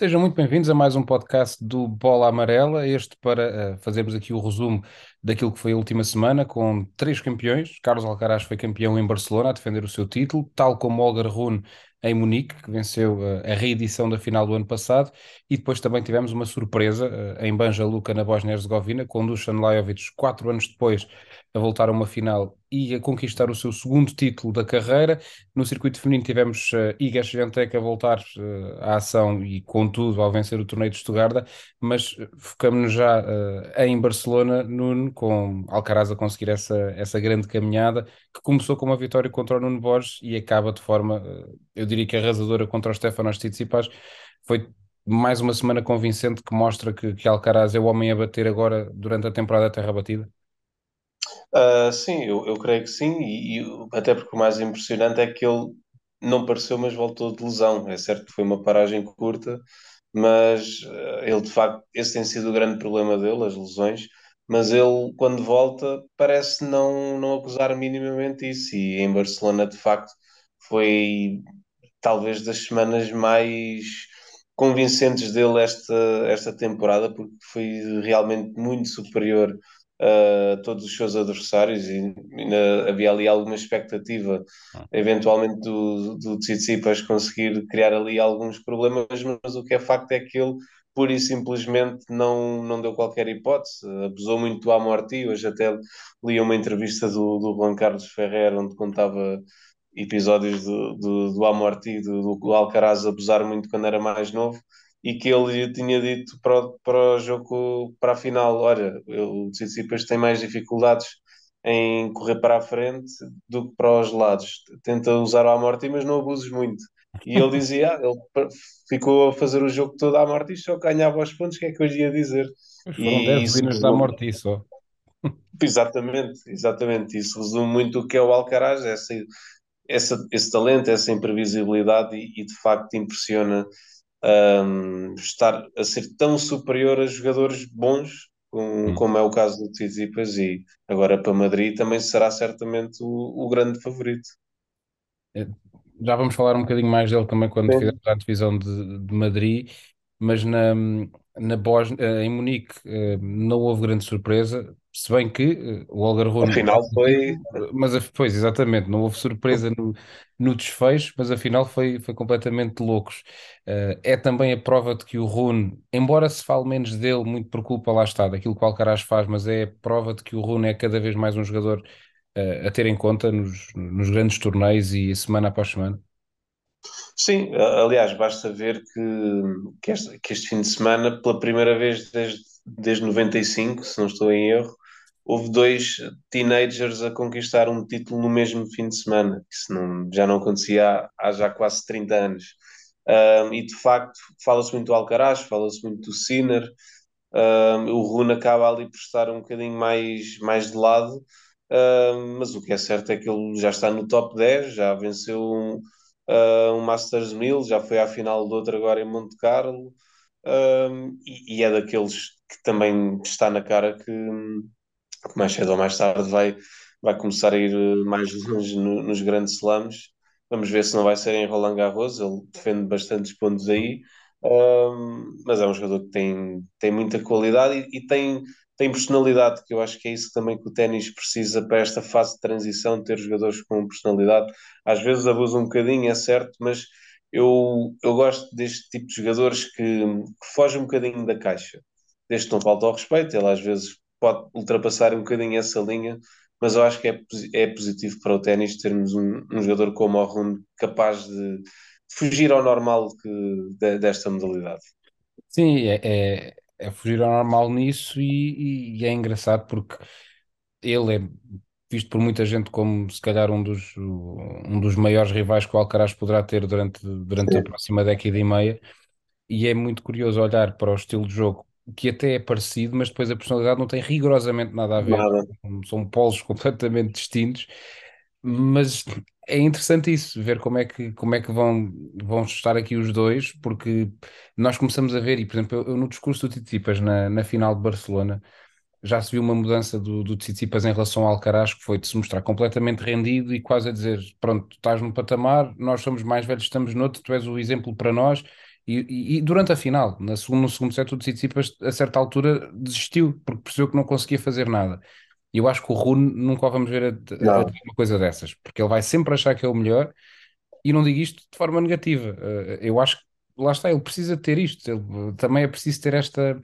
Sejam muito bem-vindos a mais um podcast do Bola Amarela. Este para uh, fazermos aqui o resumo daquilo que foi a última semana, com três campeões. Carlos Alcaraz foi campeão em Barcelona a defender o seu título, tal como Olga Rune em Munique, que venceu uh, a reedição da final do ano passado, e depois também tivemos uma surpresa uh, em Banja Luka, na Bósnia-Herzegovina, com Dusan Lajovic, quatro anos depois, a voltar a uma final e a conquistar o seu segundo título da carreira. No circuito feminino tivemos uh, Iga Swiatek a voltar uh, à ação e, contudo, ao vencer o torneio de Estugarda, mas focamos-nos já uh, em Barcelona, Nuno, com Alcaraz a conseguir essa, essa grande caminhada, que começou com uma vitória contra o Nuno Borges e acaba de forma, uh, eu diria que arrasadora contra o Stefanos Tsitsipas. Foi mais uma semana convincente que mostra que, que Alcaraz é o homem a bater agora durante a temporada Terra Batida. Uh, sim, eu, eu creio que sim, e, e até porque o mais impressionante é que ele não pareceu, mas voltou de lesão. É certo que foi uma paragem curta, mas uh, ele de facto, esse tem sido o grande problema dele, as lesões. Mas ele, quando volta, parece não, não acusar minimamente isso. E em Barcelona, de facto, foi talvez das semanas mais convincentes dele esta, esta temporada, porque foi realmente muito superior uh, todos os seus adversários e ainda havia ali alguma expectativa, ah. eventualmente, do, do Tsitsipas conseguir criar ali alguns problemas, mas o que é facto é que ele pura e simplesmente não, não deu qualquer hipótese, abusou muito do Amorti, hoje até li uma entrevista do, do Juan Carlos Ferrer, onde contava episódios do, do, do Amorti, do, do Alcaraz abusar muito quando era mais novo, e que ele tinha dito para o, para o jogo, para a final, olha, o Tsitsipas tem mais dificuldades em correr para a frente do que para os lados. Tenta usar a morte, mas não abuses muito. E ele dizia, ah, ele ficou a fazer o jogo todo à morte e só ganhava os pontos, que é que eu ia dizer? Foram 10 winners da morte só. Exatamente, exatamente. Isso resume muito o que é o Alcaraz, essa, essa, esse talento, essa imprevisibilidade e, e de facto impressiona um, estar a ser tão superior a jogadores bons, hum. como é o caso do Tsitsipas, e agora para Madrid também será certamente o, o grande favorito. É, já vamos falar um bocadinho mais dele também quando fizermos a divisão de, de Madrid, mas na, na Bósnia, eh, em Munique eh, não houve grande surpresa, se bem que eh, o Algarve Afinal foi. Mas, pois, exatamente, não houve surpresa no, no desfecho, mas afinal foi, foi completamente loucos. é também a prova de que o Rune, embora se fale menos dele, muito por culpa lá está, daquilo que o Alcaraz faz, mas é a prova de que o Rune é cada vez mais um jogador a ter em conta nos, nos grandes torneios e semana após semana. Sim, aliás, basta ver que, que, este, que este fim de semana, pela primeira vez desde, desde 95, se não estou em erro, houve dois teenagers a conquistar um título no mesmo fim de semana. Isso não, já não acontecia há, há já quase 30 anos. Um, e de facto, fala-se muito do Alcaraz, fala-se muito do Sinner. Um, o Rune acaba ali por estar um bocadinho mais, mais de lado, um, mas o que é certo é que ele já está no top 10, já venceu um uh, um Masters 1000, já foi à final do outro agora em Monte Carlo, um, e, e, é daqueles que também está na cara que, que, mais cedo ou mais tarde vai, vai começar a ir mais longe no, nos grandes slams. Vamos ver se não vai ser em Roland Garros, ele defende bastantes pontos aí, um, mas é um jogador que tem, tem muita qualidade e, e tem tem personalidade, que eu acho que é isso também que o ténis precisa para esta fase de transição, ter jogadores com personalidade. Às vezes abusa um bocadinho, é certo, mas eu, eu gosto deste tipo de jogadores que, que fogem um bocadinho da caixa. Desde que não falta ao respeito, ele às vezes pode ultrapassar um bocadinho essa linha, mas eu acho que é, é positivo para o ténis termos um, um jogador como o Rune capaz de, de, fugir ao normal que, de, desta modalidade. Sim, é, é, é fugir ao normal nisso e, e, é engraçado porque ele é visto por muita gente como se calhar um dos, um dos maiores rivais que o Alcaraz poderá ter durante, durante a próxima década e meia. E é muito curioso olhar para o estilo de jogo que até é parecido, mas depois a personalidade não tem rigorosamente nada a ver, nada. são polos completamente distintos mas é interessante isso, ver como é que, como é que vão, vão estar aqui os dois, porque nós começamos a ver, e por exemplo, eu, eu no discurso do Tsitsipas na, na final de Barcelona, já se viu uma mudança do, do Tsitsipas em relação ao Alcaraz, que foi de se mostrar completamente rendido e quase a dizer, pronto, estás num patamar, nós somos mais velhos, estamos noutro, tu és o exemplo para nós, E, e- e durante a final, na segundo, no segundo set, o Tsitsipas, a certa altura, desistiu, porque percebeu que não conseguia fazer nada. E eu acho que o Rune nunca vamos ver a, a- uma coisa dessas, porque ele vai sempre achar que é o melhor, e não digo isto de forma negativa. Eh, eu acho que, lá está, ele precisa ter isto, ele, também é preciso ter esta.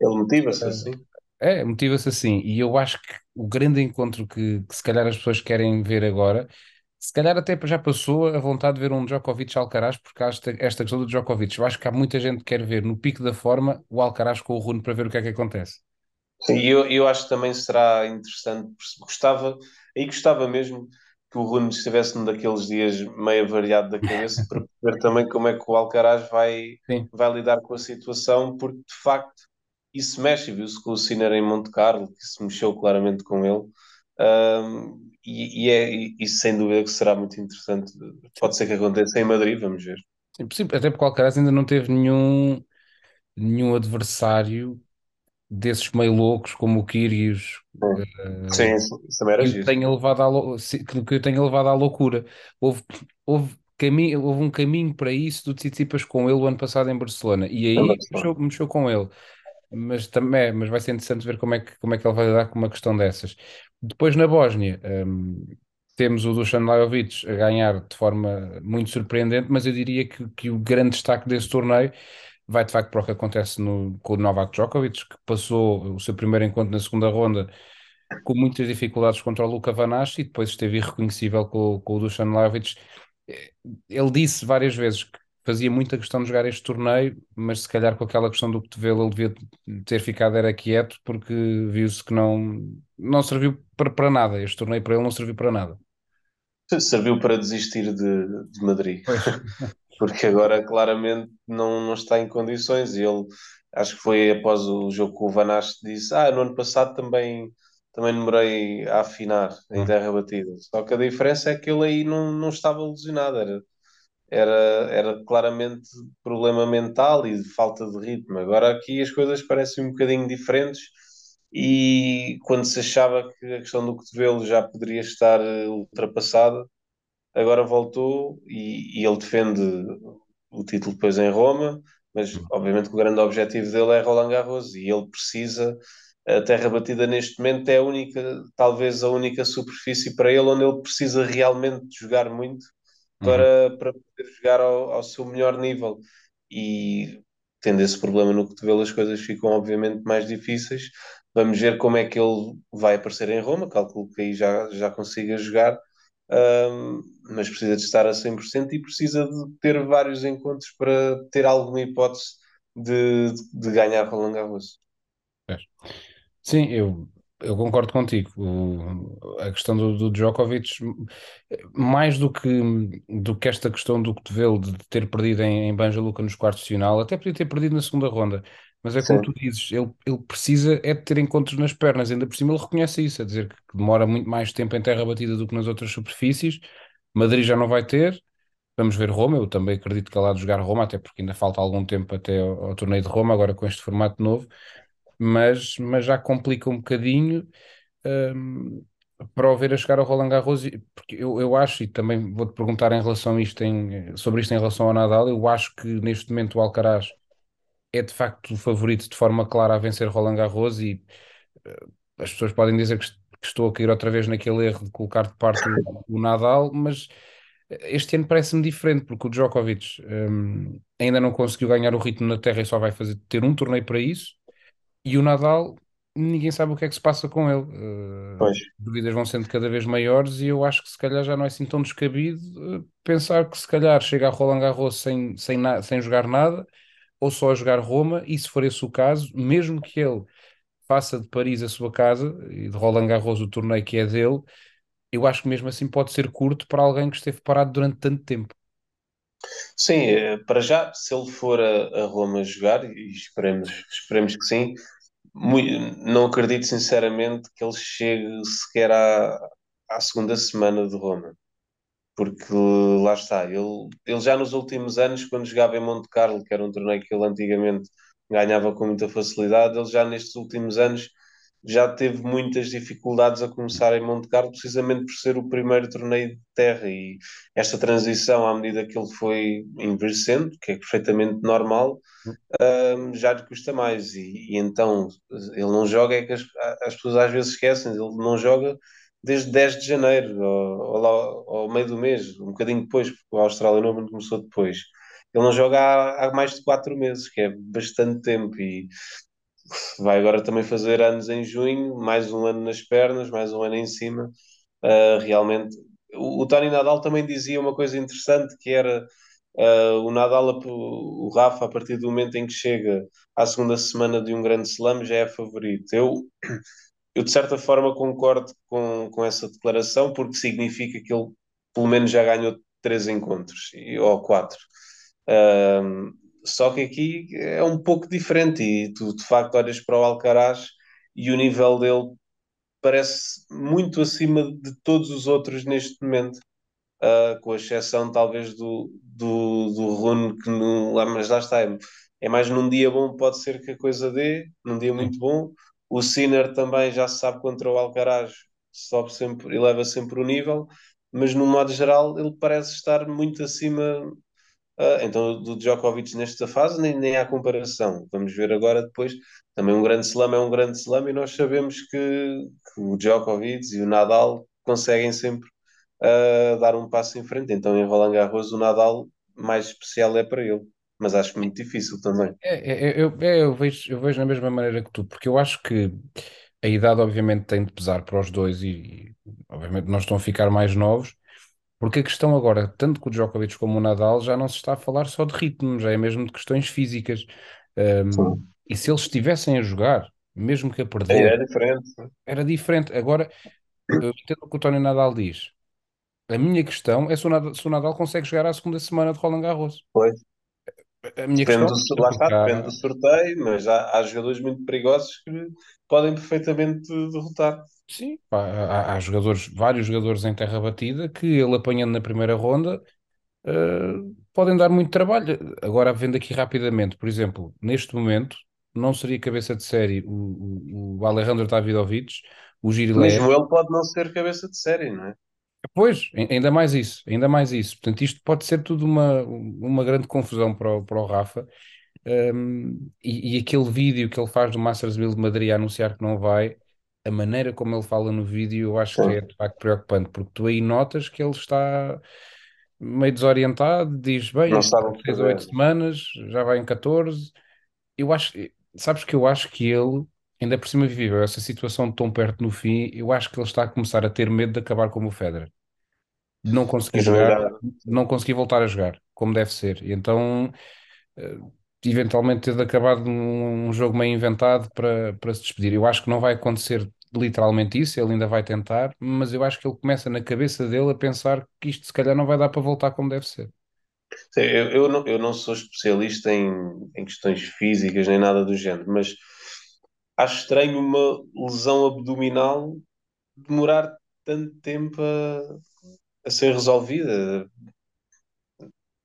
Ele motiva-se assim. É, motiva-se assim. E eu acho que o grande encontro que, que se calhar as pessoas querem ver agora, se calhar até já passou a vontade de ver um Djokovic Alcaraz, porque há esta, esta questão do Djokovic. Eu acho que há muita gente que quer ver no pico da forma o Alcaraz com o Rune para ver o que é que acontece. Sim, e eu, eu acho que também será interessante. Gostava, aí gostava mesmo que o Rune estivesse num daqueles dias meio variado da cabeça para ver também como é que o Alcaraz vai, Sim. vai lidar com a situação, porque de facto isso mexe, viu-se com o Sinner em Monte Carlo, que se mexeu claramente com ele. Ahm, e, e é e isso sem dúvida que será muito interessante. Pode ser que aconteça em Madrid, vamos ver. Sim, sim, até porque o Alcaraz ainda não teve nenhum, nenhum adversário desses meio loucos como o Kyrgios, Sim, sim, isso também era que tenha levado à, lou- que o tenha levado à loucura. Houve, houve, caminho, houve um caminho para isso do Tsitsipas com ele o ano passado em Barcelona e aí mexeu, mexeu com ele. Mas também, mas vai ser interessante ver como é que, como é que ele vai lidar com uma questão dessas. Depois na Bósnia, hum, temos o Dusan Lajovic a ganhar de forma muito surpreendente, mas eu diria que, que o grande destaque desse torneio vai de facto para o que acontece no, com o Novak Djokovic, que passou o seu primeiro encontro na segunda ronda com muitas dificuldades contra o Luca Van Ness e depois esteve irreconhecível com, com o Dusan Lajovic. Eh, Ele disse várias vezes que fazia muita questão de jogar este torneio, mas se calhar com aquela questão do cotovelo ele devia ter ficado era quieto porque viu-se que não, não serviu para, para nada. Este torneio para ele não serviu para nada. Serviu para desistir de, de Madrid. Porque agora claramente não, não está em condições. E ele, acho que foi após o jogo com o Van Aert, disse: Ah, no ano passado também, também demorei a afinar em Hum. terra batida. Só que a diferença é que ele aí não, não estava lesionado, era, era, era claramente problema mental e de falta de ritmo. Agora aqui as coisas parecem um bocadinho diferentes. E quando se achava que a questão do cotovelo já poderia estar eh, ultrapassada, agora voltou e, e ele defende o título depois em Roma, mas obviamente que o grande objetivo dele é Roland Garros e ele precisa, a terra batida neste momento é a única, talvez a única superfície para ele onde ele precisa realmente jogar muito para, para poder jogar ao, ao seu melhor nível. E tendo esse problema no cotovelo as coisas ficam obviamente mais difíceis. Vamos ver como é que ele vai aparecer em Roma, calculo que aí já, já consiga jogar mas precisa de estar a 100% e precisa de ter vários encontros para ter alguma hipótese de, de ganhar Roland Garros. Sim, eu, eu concordo contigo. O- a questão do, do Djokovic, mais do que, do que esta questão do cotovelo de ter perdido em, em Banja Luka nos quartos de final, até podia ter perdido na segunda ronda, mas é como Sim. tu dizes, ele, ele precisa é de ter encontros nas pernas, ainda por cima ele reconhece isso, a dizer que demora muito mais tempo em terra batida do que nas outras superfícies. Madrid já não vai ter. Vamos ver Roma, eu também acredito que ele há de jogar Roma, até porque ainda falta algum tempo até ao, ao torneio de Roma, agora com este formato novo mas, mas já complica um bocadinho hum, para o ver a chegar ao Roland Garros, porque eu, eu acho, e também vou-te perguntar em relação a isto em, sobre isto em relação ao Nadal, eu acho que neste momento o Alcaraz é de facto o favorito de forma clara a vencer Roland Garros e eh, as pessoas podem dizer que, que estou a cair outra vez naquele erro de colocar de parte o, o Nadal, mas eh, este ano parece-me diferente, porque o Djokovic hum, ainda não conseguiu ganhar o ritmo na terra e só vai fazer ter um torneio para isso. E o Nadal, ninguém sabe o que é que se passa com ele. Pois. as dúvidas vão sendo cada vez maiores e eu acho que se calhar já não é assim tão descabido eh, pensar que se calhar chega a Roland Garros sem, sem, sem jogar nada ou só a jogar Roma e se for esse o caso, mesmo que ele faça de Paris a sua casa e de Roland Garros o torneio que é dele, eu acho que mesmo assim pode ser curto para alguém que esteve parado durante tanto tempo. Sim, eh, para já, se ele for a, a Roma jogar, e esperemos, esperemos que sim, mui- não acredito sinceramente que ele chegue sequer à, à segunda semana de Roma. Porque lá está, ele, ele já nos últimos anos, quando jogava em Monte Carlo, que era um torneio que ele antigamente ganhava com muita facilidade, ele já nestes últimos anos já teve muitas dificuldades a começar em Monte Carlo, precisamente por ser o primeiro torneio de terra e esta transição, à medida que ele foi envelhecendo, que é perfeitamente normal, um, já lhe custa mais. E, e, então ele não joga, é que as, as, pessoas às vezes esquecem, ele não joga desde 10 de janeiro, ou, ou, ao meio do mês, um bocadinho depois, porque o Australian Open começou depois. Ele não joga há, há mais de 4 meses, que é bastante tempo, e vai agora também fazer anos em junho, mais um ano nas pernas, mais um ano em cima. Uh, realmente, o, o Tony Nadal também dizia uma coisa interessante que era uh, o Nadal, o Rafa, a partir do momento em que chega à segunda semana de um grande slam, já é favorito. Eu, eu de certa forma concordo com, com essa declaração, porque significa que ele pelo menos já ganhou três encontros, ou quatro. Uh, só que aqui é um pouco diferente e tu de facto olhas para o Alcaraz e o nível dele parece muito acima de todos os outros neste momento, uh, com exceção talvez do, do, do Rune, que não, mas lá está, é, é, mais num dia bom, pode ser que a coisa dê, num dia muito bom. O Sinner também já se sabe contra o Alcaraz, sobe sempre e leva sempre o nível, mas no modo geral ele parece estar muito acima Uh, então, do Djokovic nesta fase, nem, nem há comparação. Vamos ver agora depois. Também um grande slam é um grande slam e nós sabemos que, que o Djokovic e o Nadal conseguem sempre uh, dar um passo em frente. Então, em Roland Garros, o Nadal mais especial é para ele. Mas acho muito difícil também. É, é, é eu, é, eu, vejo, eu vejo da mesma maneira que tu, porque eu acho que a idade, obviamente, tem de pesar para os dois e, e obviamente, não estão a ficar mais novos porque a questão agora, tanto com o Djokovic como o Nadal, já não se está a falar só de ritmo, já é mesmo de questões físicas. Um, e se eles estivessem a jogar, mesmo que a perder, era diferente. Era diferente. Agora, eu entendo o que o Tony Nadal diz. A minha questão é se o, Nadal, se o Nadal consegue chegar à segunda semana de Roland Garros. Pois. A minha depende, questão do, lá está, depende do sorteio, mas há, há jogadores muito perigosos que podem perfeitamente derrotar. Sim, há, há, jogadores, vários jogadores em terra batida que ele apanhando na primeira ronda uh, podem dar muito trabalho. Agora, vendo aqui rapidamente, por exemplo, neste momento, não seria cabeça de série o, o, o Alejandro Davidovich, o Girilé. Mesmo ele pode não ser cabeça de série, não é? Pois, ainda mais isso, ainda mais isso. Portanto, isto pode ser tudo uma, uma grande confusão para o, para o Rafa. Um, e, e, aquele vídeo que ele faz do Masters Build de Madrid a anunciar que não vai, a maneira como ele fala no vídeo, eu acho que é de facto preocupante, porque tu aí notas que ele está meio desorientado, diz bem, não sabe 6 ou 8 semanas, já vai em 14. Eu acho, sabes que eu acho que ele, ainda por cima viveu essa situação tão perto no fim, eu acho que ele está a começar a ter medo de acabar como o Federer. De não conseguir jogar, não conseguir voltar a jogar como deve ser. E então eh, eventualmente ter acabado um, um jogo meio inventado para, para se despedir. Eu acho que não vai acontecer literalmente isso, ele ainda vai tentar, mas eu acho que ele começa na cabeça dele a pensar que isto se calhar não vai dar para voltar como deve ser. Sim, eu, eu, não, eu não sou especialista em, em questões físicas nem nada do género, mas acho estranho uma lesão abdominal demorar tanto tempo a, a ser resolvida.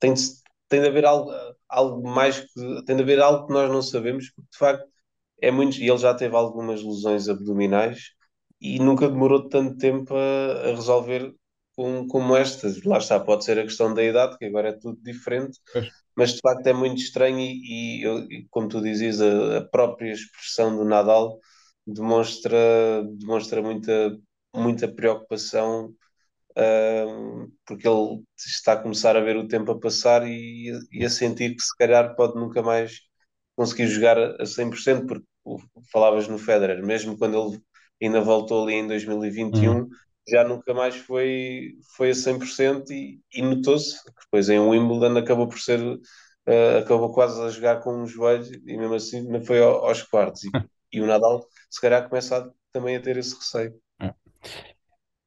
Tem de, tem de haver algo, algo mais que tem de haver algo que nós não sabemos, porque de facto é muito. E ele já teve algumas lesões abdominais e nunca demorou tanto tempo a, a resolver como, como estas. Lá está, pode ser a questão da idade, que agora é tudo diferente, pois. Mas de facto é muito estranho. E, e, e como tu dizias, a, a, própria expressão do Nadal demonstra, demonstra muita, muita preocupação porque ele está a começar a ver o tempo a passar e, e, a sentir que se calhar pode nunca mais conseguir jogar a 100%, porque falavas no Federer, mesmo quando ele ainda voltou ali em 2021, uhum. Já nunca mais foi, foi a 100% e, e notou-se que depois em Wimbledon acabou por ser, uh, acabou quase a jogar com um joelho e mesmo assim não foi aos quartos. E, e o Nadal se calhar começa a, também a ter esse receio.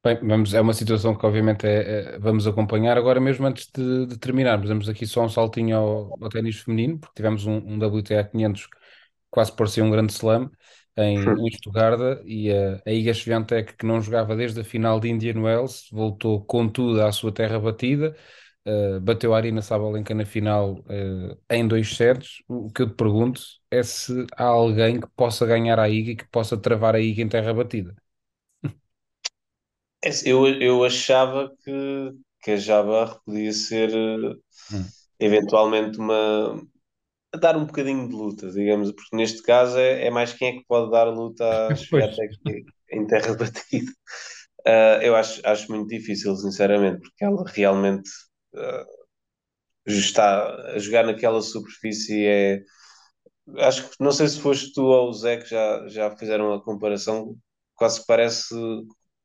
Bem, vamos, é uma situação que obviamente é, é- vamos acompanhar. Agora mesmo antes de, de terminarmos, damos aqui só um saltinho ao, ao ténis feminino, porque tivemos um, um WTA 500 quase por ser um grande slam em, em Stuttgart e a, a Iga Swiatek, que não jogava desde a final de Indian Wells, voltou com tudo à sua terra batida. uh, bateu a Arina Sabalenka na final uh, em dois sets. O que eu te pergunto é se há alguém que possa ganhar a Iga e que possa travar a Iga em terra batida. É, eu, eu achava que, que a Jabbar podia ser hum. eventualmente uma a dar um bocadinho de luta, digamos, porque neste caso é, é mais quem é que pode dar luta Sviatek em terra batida. Uh, eu acho, acho muito difícil, sinceramente, porque ela realmente uh, está a jogar naquela superfície. É, acho que não sei se foste tu ou o Zé que já, já fizeram a comparação, quase que parece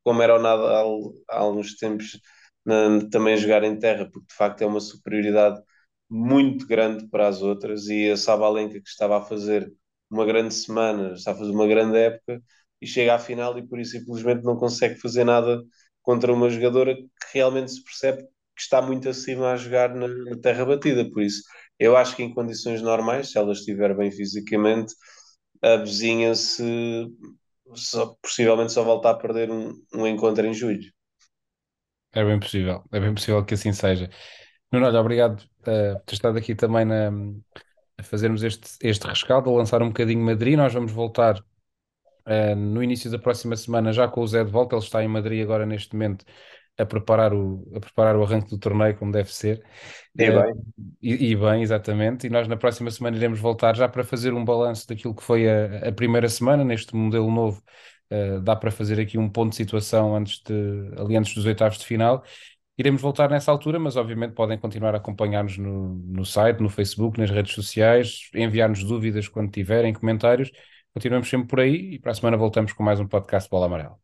como era o Nadal há alguns tempos na, também a jogar em terra, porque de facto é uma superioridade muito grande para as outras e a Sabalenka que estava a fazer uma grande semana, está a fazer uma grande época e chega à final e por isso simplesmente não consegue fazer nada contra uma jogadora que realmente se percebe que está muito acima a jogar na, na terra batida, por isso eu acho que em condições normais, se ela estiver bem fisicamente, a vizinha se só, possivelmente só voltar a perder um, um encontro em julho. É bem possível, é bem possível que assim seja. Nuno, olha, obrigado uh, por ter estado aqui também na, a fazermos este, este rescaldo, a lançar um bocadinho Madrid. Nós vamos voltar uh, no início da próxima semana já com o Zé de volta. Ele está em Madrid agora neste momento a preparar o, a preparar o arranque do torneio como deve ser. E uh, bem. E, e, bem, exatamente. E nós na próxima semana iremos voltar já para fazer um balanço daquilo que foi a, a primeira semana neste modelo novo. Dá para fazer aqui um ponto de situação antes de, ali antes dos oitavos de final Iremos voltar nessa altura, mas obviamente podem continuar a acompanhar-nos no, no site, no Facebook, nas redes sociais, enviar-nos dúvidas quando tiverem, comentários. Continuamos sempre por aí e para a semana voltamos com mais um podcast Bola Amarela.